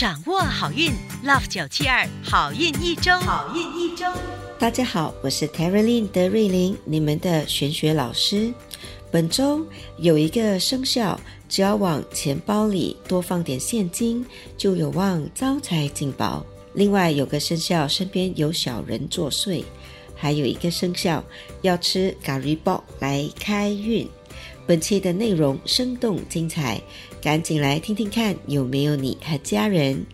掌握好运，Love 九七二好运一周，好运一周。大家好，我是 t e r y l i n 德瑞琳，你们的玄学老师。本周有一个生肖，只要往钱包里多放点现金，就有望招财进宝。另外有个生肖身边有小人作祟，还有一个生肖要吃咖喱包来开运。本期的内容生动精彩，赶紧来听听看有没有你和家人。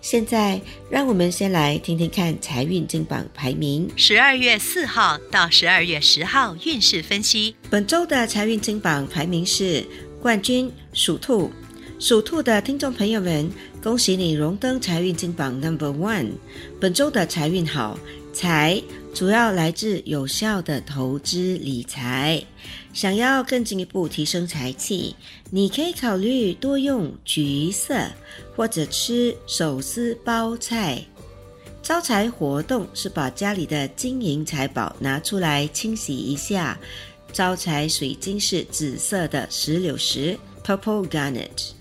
现在让我们先来听听看财运金榜排名。十二月四号到十二月十号运势分析。本周的财运金榜排名是冠军属兔，属兔的听众朋友们，恭喜你荣登财运金榜 Number One。本周的财运好，财。主要来自有效的投资理财。想要更进一步提升财气，你可以考虑多用橘色，或者吃手撕包菜。招财活动是把家里的金银财宝拿出来清洗一下。招财水晶是紫色的石榴石 （Purple Garnet）。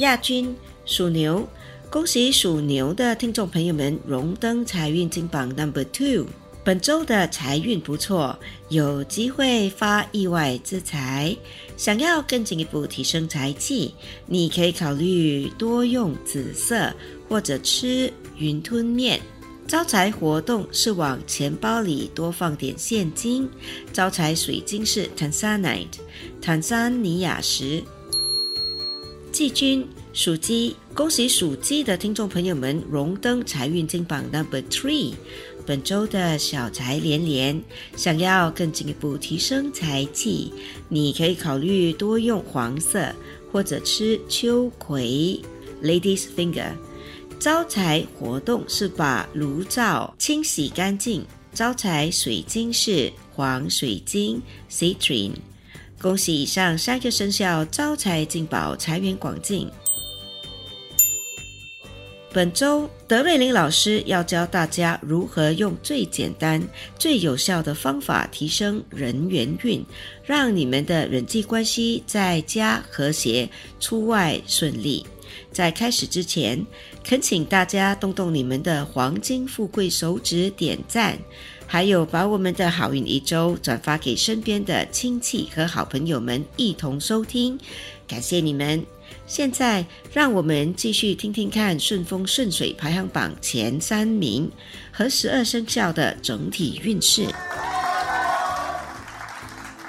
亚军属牛，恭喜属牛的听众朋友们荣登财运金榜 Number Two。本周的财运不错，有机会发意外之财。想要更进一步提升财气，你可以考虑多用紫色或者吃云吞面。招财活动是往钱包里多放点现金。招财水晶是坦桑 ite 坦桑尼亚石。季军属鸡，恭喜属鸡的听众朋友们荣登财运金榜 Number Three。本周的小财连连，想要更进一步提升财气，你可以考虑多用黄色或者吃秋葵 （Ladies Finger）。招财活动是把炉灶清洗干净。招财水晶是黄水晶 （Citrine）。恭喜以上三个生肖招财进宝，财源广进。本周德瑞琳老师要教大家如何用最简单、最有效的方法提升人缘运，让你们的人际关系在家和谐，出外顺利。在开始之前，恳请大家动动你们的黄金富贵手指点赞，还有把我们的好运一周转发给身边的亲戚和好朋友们一同收听，感谢你们。现在，让我们继续听听看顺风顺水排行榜前三名和十二生肖的整体运势。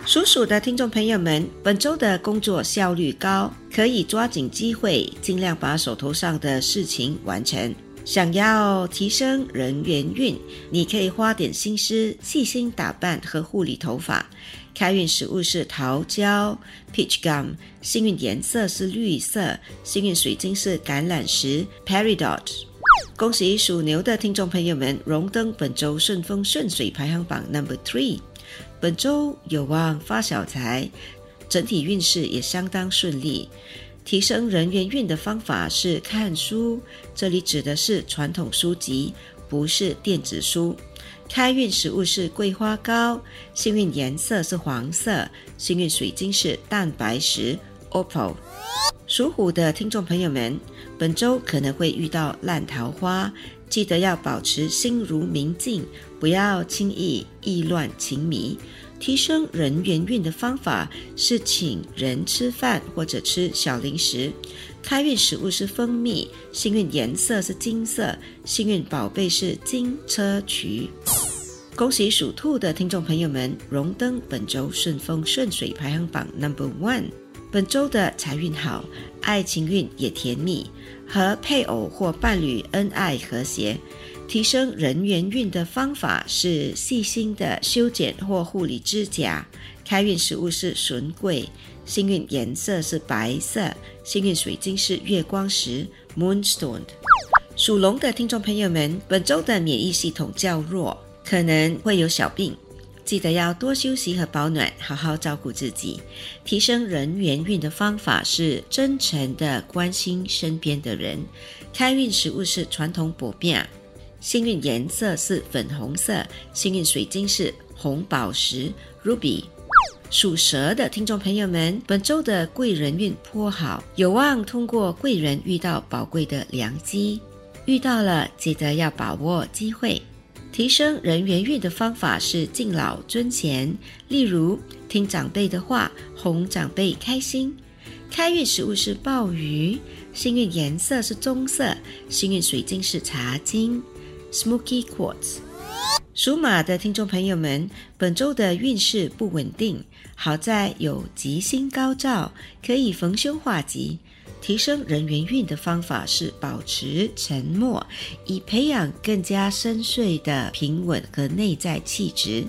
属鼠的听众朋友们，本周的工作效率高，可以抓紧机会，尽量把手头上的事情完成。想要提升人缘运，你可以花点心思，细心打扮和护理头发。开运食物是桃胶 （peach gum），幸运颜色是绿色，幸运水晶是橄榄石 （peridot）。恭喜属牛的听众朋友们荣登本周顺风顺水排行榜 Number Three，本周有望发小财，整体运势也相当顺利。提升人缘运的方法是看书，这里指的是传统书籍，不是电子书。开运食物是桂花糕，幸运颜色是黄色，幸运水晶是蛋白石 （opal）。属虎的听众朋友们，本周可能会遇到烂桃花，记得要保持心如明镜，不要轻易意乱情迷。提升人缘运的方法是请人吃饭或者吃小零食。开运食物是蜂蜜，幸运颜色是金色，幸运宝贝是金车渠。恭喜属兔的听众朋友们荣登本周顺风顺水排行榜 Number One。本周的财运好，爱情运也甜蜜，和配偶或伴侣恩爱和谐。提升人缘运的方法是细心的修剪或护理指甲。开运食物是笋桂，幸运颜色是白色，幸运水晶是月光石 （Moonstone）。属龙的听众朋友们，本周的免疫系统较弱，可能会有小病，记得要多休息和保暖，好好照顾自己。提升人缘运的方法是真诚的关心身边的人。开运食物是传统薄饼。幸运颜色是粉红色，幸运水晶是红宝石 （ruby）。属蛇的听众朋友们，本周的贵人运颇好，有望通过贵人遇到宝贵的良机。遇到了，记得要把握机会。提升人缘运的方法是敬老尊贤，例如听长辈的话，哄长辈开心。开运食物是鲍鱼，幸运颜色是棕色，幸运水晶是茶晶 （Smoky Quartz）。属马的听众朋友们，本周的运势不稳定，好在有吉星高照，可以逢凶化吉。提升人缘运的方法是保持沉默，以培养更加深邃的平稳和内在气质。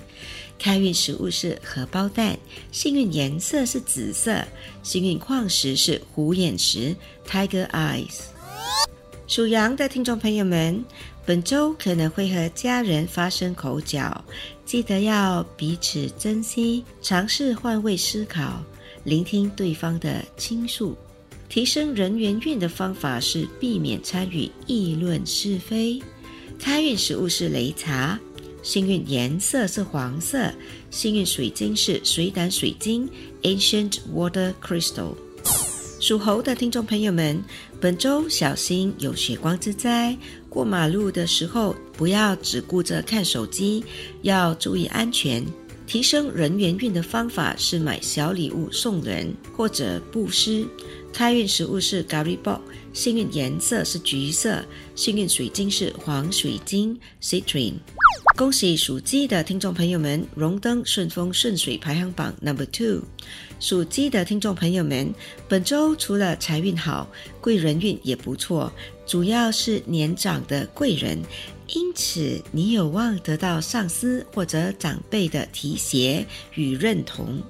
开运食物是荷包蛋，幸运颜色是紫色，幸运矿石是虎眼石 （Tiger Eyes）。属羊的听众朋友们，本周可能会和家人发生口角，记得要彼此珍惜，尝试换位思考，聆听对方的倾诉。提升人缘运的方法是避免参与议论是非。开运食物是擂茶，幸运颜色是黄色，幸运水晶是水胆水晶 （Ancient Water Crystal）。属猴的听众朋友们，本周小心有血光之灾。过马路的时候不要只顾着看手机，要注意安全。提升人缘运的方法是买小礼物送人或者布施。开运食物是 Garibo，幸运颜色是橘色，幸运水晶是黄水晶 Citrine。恭喜属鸡的听众朋友们荣登顺风顺水排行榜 Number Two。属鸡的听众朋友们，本周除了财运好，贵人运也不错，主要是年长的贵人，因此你有望得到上司或者长辈的提携与认同。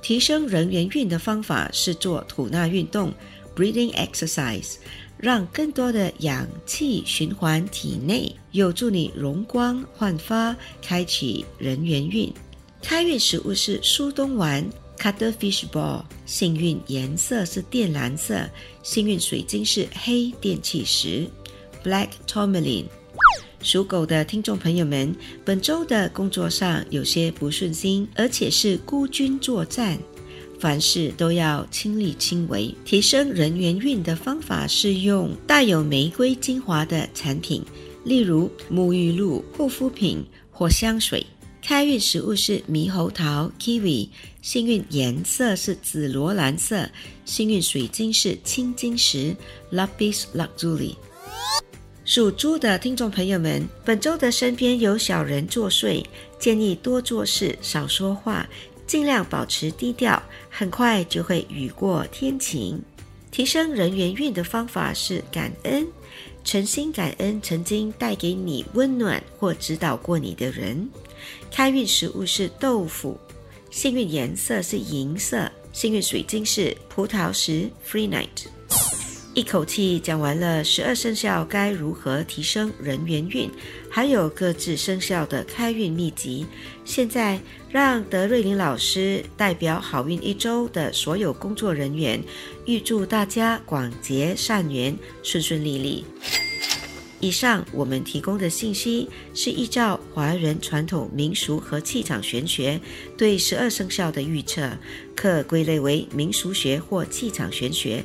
提升人缘运的方法是做吐纳运动 （breathing exercise），让更多的氧气循环体内，有助你容光焕发，开启人缘运。开运食物是苏东丸 （cuttlefish ball），幸运颜色是靛蓝色，幸运水晶是黑电气石 （black tourmaline）。属狗的听众朋友们，本周的工作上有些不顺心，而且是孤军作战，凡事都要亲力亲为。提升人缘运的方法是用带有玫瑰精华的产品，例如沐浴露、护肤品或香水。开运食物是猕猴桃 （kiwi），幸运颜色是紫罗兰色，幸运水晶是青金石 （lapis lazuli）。属猪的听众朋友们，本周的身边有小人作祟，建议多做事少说话，尽量保持低调，很快就会雨过天晴。提升人缘运的方法是感恩，诚心感恩曾经带给你温暖或指导过你的人。开运食物是豆腐，幸运颜色是银色，幸运水晶是葡萄石 （Free Night）。一口气讲完了十二生肖该如何提升人缘运，还有各自生肖的开运秘籍。现在让德瑞林老师代表好运一周的所有工作人员，预祝大家广结善缘，顺顺利利。以上我们提供的信息是依照华人传统民俗和气场玄学对十二生肖的预测，可归类为民俗学或气场玄学。